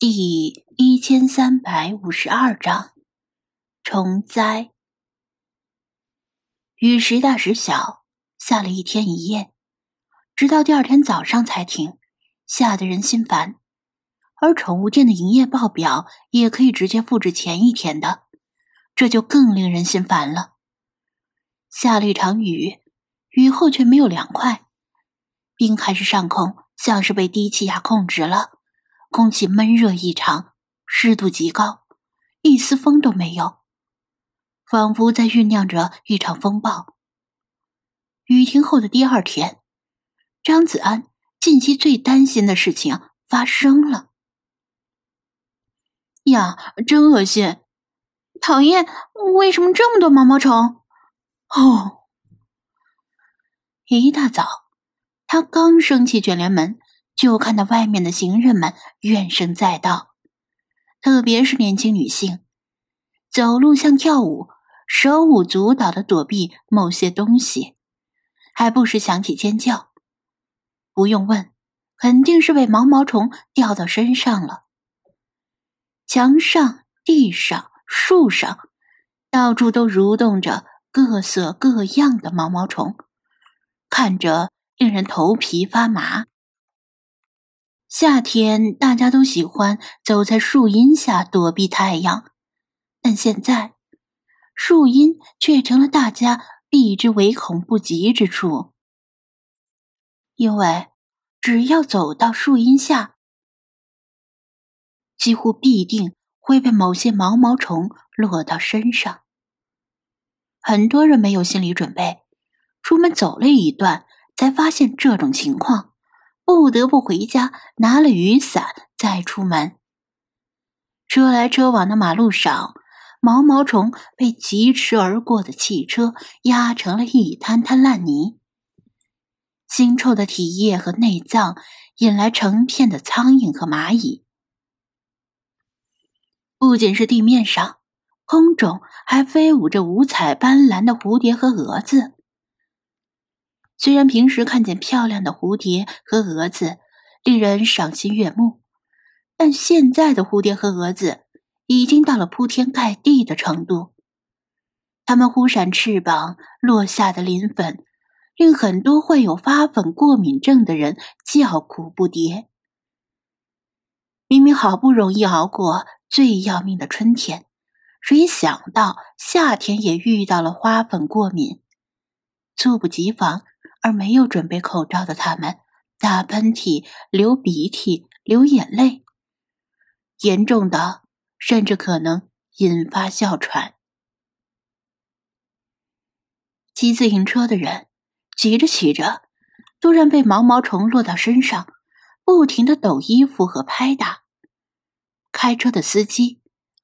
第一千三百五十二章虫灾。雨时大时小，下了一天一夜，直到第二天早上才停，吓得人心烦。而宠物店的营业报表也可以直接复制前一天的，这就更令人心烦了。下了一场雨，雨后却没有凉快，滨海市上空像是被低气压控制了。空气闷热异常，湿度极高，一丝风都没有，仿佛在酝酿着一场风暴。雨停后的第二天，张子安近期最担心的事情发生了。呀，真恶心！讨厌，为什么这么多毛毛虫？哦，一大早，他刚升起卷帘门。就看到外面的行人们怨声载道，特别是年轻女性，走路像跳舞，手舞足蹈的躲避某些东西，还不时响起尖叫。不用问，肯定是被毛毛虫掉到身上了。墙上、地上、树上，到处都蠕动着各色各样的毛毛虫，看着令人头皮发麻。夏天，大家都喜欢走在树荫下躲避太阳，但现在，树荫却成了大家避之唯恐不及之处。因为只要走到树荫下，几乎必定会被某些毛毛虫落到身上。很多人没有心理准备，出门走了一段，才发现这种情况。不得不回家，拿了雨伞再出门。车来车往的马路上，毛毛虫被疾驰而过的汽车压成了一滩滩烂泥。腥臭的体液和内脏引来成片的苍蝇和蚂蚁。不仅是地面上，空中还飞舞着五彩斑斓的蝴蝶和蛾子。虽然平时看见漂亮的蝴蝶和蛾子，令人赏心悦目，但现在的蝴蝶和蛾子已经到了铺天盖地的程度。它们忽闪翅膀落下的磷粉，令很多患有发粉过敏症的人叫苦不迭。明明好不容易熬过最要命的春天，谁想到夏天也遇到了花粉过敏，猝不及防。而没有准备口罩的他们，打喷嚏、流鼻涕、流眼泪，严重的甚至可能引发哮喘。骑自行车的人骑着骑着，突然被毛毛虫落到身上，不停的抖衣服和拍打。开车的司机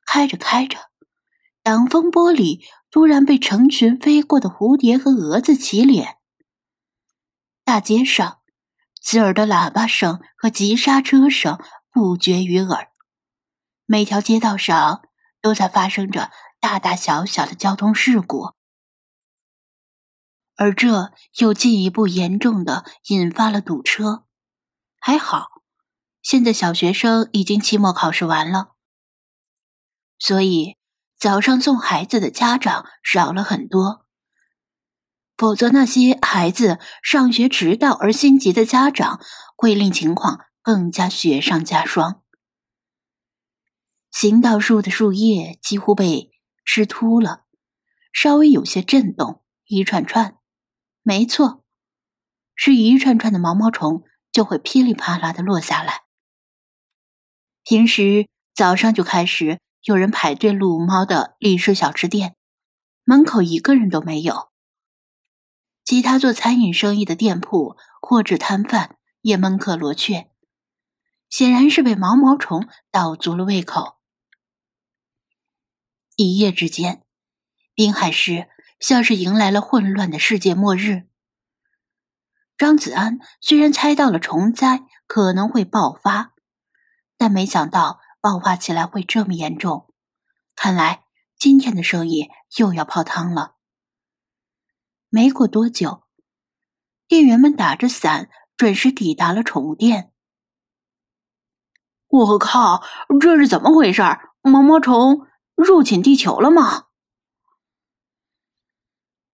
开着开着，挡风玻璃突然被成群飞过的蝴蝶和蛾子挤脸。大街上，刺耳的喇叭声和急刹车声不绝于耳，每条街道上都在发生着大大小小的交通事故，而这又进一步严重的引发了堵车。还好，现在小学生已经期末考试完了，所以早上送孩子的家长少了很多。否则，那些孩子上学迟到而心急的家长，会令情况更加雪上加霜。行道树的树叶几乎被吃秃了，稍微有些震动，一串串，没错，是一串串的毛毛虫就会噼里啪啦的落下来。平时早上就开始有人排队撸猫的立式小吃店，门口一个人都没有。其他做餐饮生意的店铺或者摊贩也门可罗雀，显然是被毛毛虫倒足了胃口。一夜之间，滨海市像是迎来了混乱的世界末日。张子安虽然猜到了虫灾可能会爆发，但没想到爆发起来会这么严重。看来今天的生意又要泡汤了。没过多久，店员们打着伞准时抵达了宠物店。我靠，这是怎么回事？毛毛虫入侵地球了吗？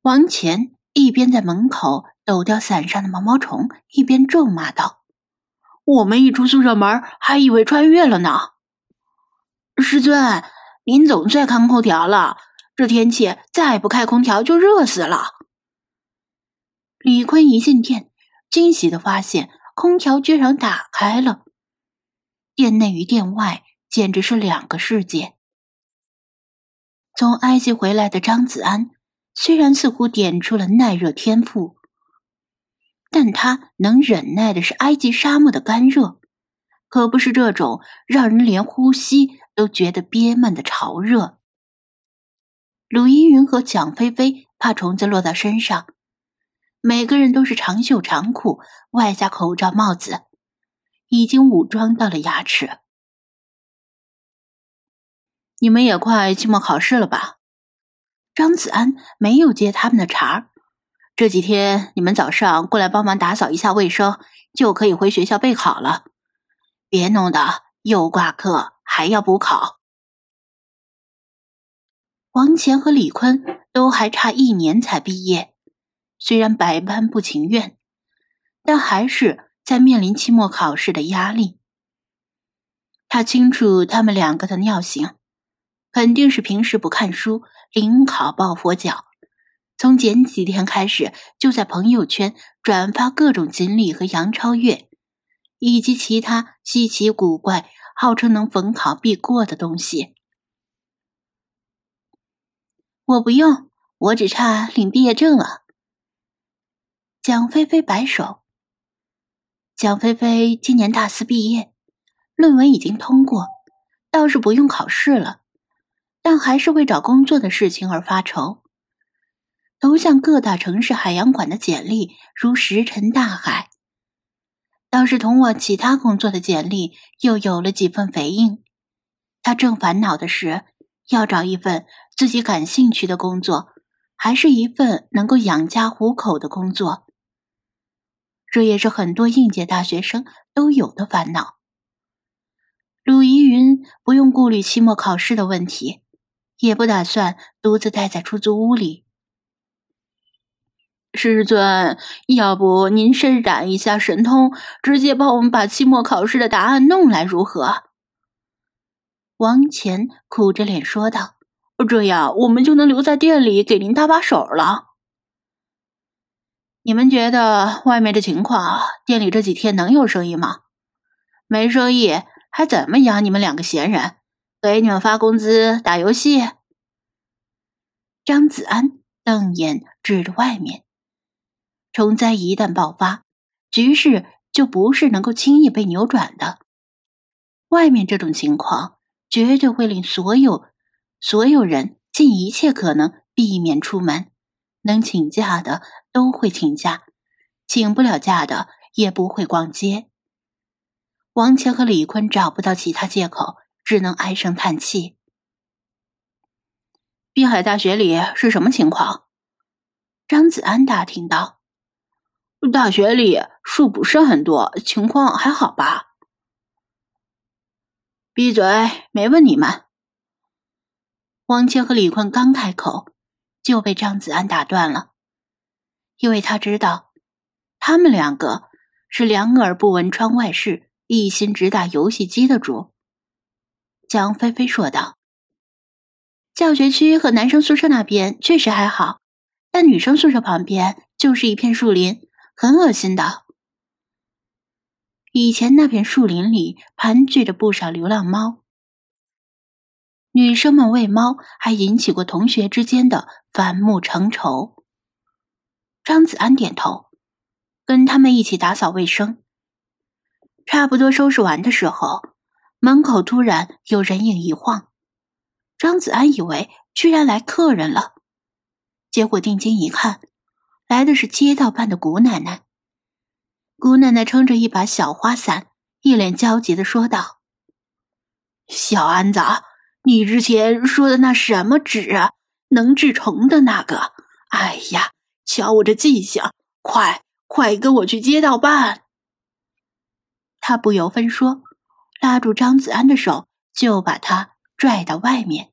王乾一边在门口抖掉伞上的毛毛虫，一边咒骂道：“我们一出宿舍门，还以为穿越了呢。”师尊，您总算开空调了，这天气再不开空调就热死了。李坤一进店，惊喜的发现空调居然打开了，店内与店外简直是两个世界。从埃及回来的张子安。虽然似乎点出了耐热天赋，但他能忍耐的是埃及沙漠的干热，可不是这种让人连呼吸都觉得憋闷的潮热。鲁依云和蒋菲菲怕虫子落到身上，每个人都是长袖长裤，外加口罩帽子，已经武装到了牙齿。你们也快期末考试了吧？张子安没有接他们的茬儿。这几天你们早上过来帮忙打扫一下卫生，就可以回学校备考了。别弄得又挂科还要补考。王乾和李坤都还差一年才毕业，虽然百般不情愿，但还是在面临期末考试的压力。他清楚他们两个的尿性。肯定是平时不看书，临考抱佛脚。从前几天开始，就在朋友圈转发各种锦鲤和杨超越，以及其他稀奇古怪、号称能逢考必过的东西。我不用，我只差领毕业证了。蒋菲菲摆手。蒋菲菲今年大四毕业，论文已经通过，倒是不用考试了。但还是为找工作的事情而发愁。投向各大城市海洋馆的简历如石沉大海，倒是通往其他工作的简历又有了几分回应。他正烦恼的是，要找一份自己感兴趣的工作，还是一份能够养家糊口的工作。这也是很多应届大学生都有的烦恼。鲁怡云不用顾虑期末考试的问题。也不打算独自待在出租屋里。师尊，要不您施展一下神通，直接帮我们把期末考试的答案弄来，如何？王乾苦着脸说道：“这样我们就能留在店里给您搭把手了。你们觉得外面的情况，店里这几天能有生意吗？没生意，还怎么养你们两个闲人？”给你们发工资打游戏。张子安瞪眼指着外面，虫灾一旦爆发，局势就不是能够轻易被扭转的。外面这种情况，绝对会令所有所有人尽一切可能避免出门，能请假的都会请假，请不了假的也不会逛街。王谦和李坤找不到其他借口。只能唉声叹气。滨海大学里是什么情况？张子安打听道：“大学里树不是很多，情况还好吧？”闭嘴，没问你们。王谦和李坤刚开口，就被张子安打断了，因为他知道，他们两个是两耳不闻窗外事，一心只打游戏机的主。江菲菲说道：“教学区和男生宿舍那边确实还好，但女生宿舍旁边就是一片树林，很恶心的。以前那片树林里盘踞着不少流浪猫，女生们喂猫还引起过同学之间的反目成仇。”张子安点头，跟他们一起打扫卫生。差不多收拾完的时候。门口突然有人影一晃，张子安以为居然来客人了，结果定睛一看，来的是街道办的古奶奶。姑奶奶撑着一把小花伞，一脸焦急的说道：“小安子，你之前说的那什么纸啊能治虫的那个？哎呀，瞧我这记性，快快跟我去街道办！”他不由分说。拉住张子安的手，就把他拽到外面。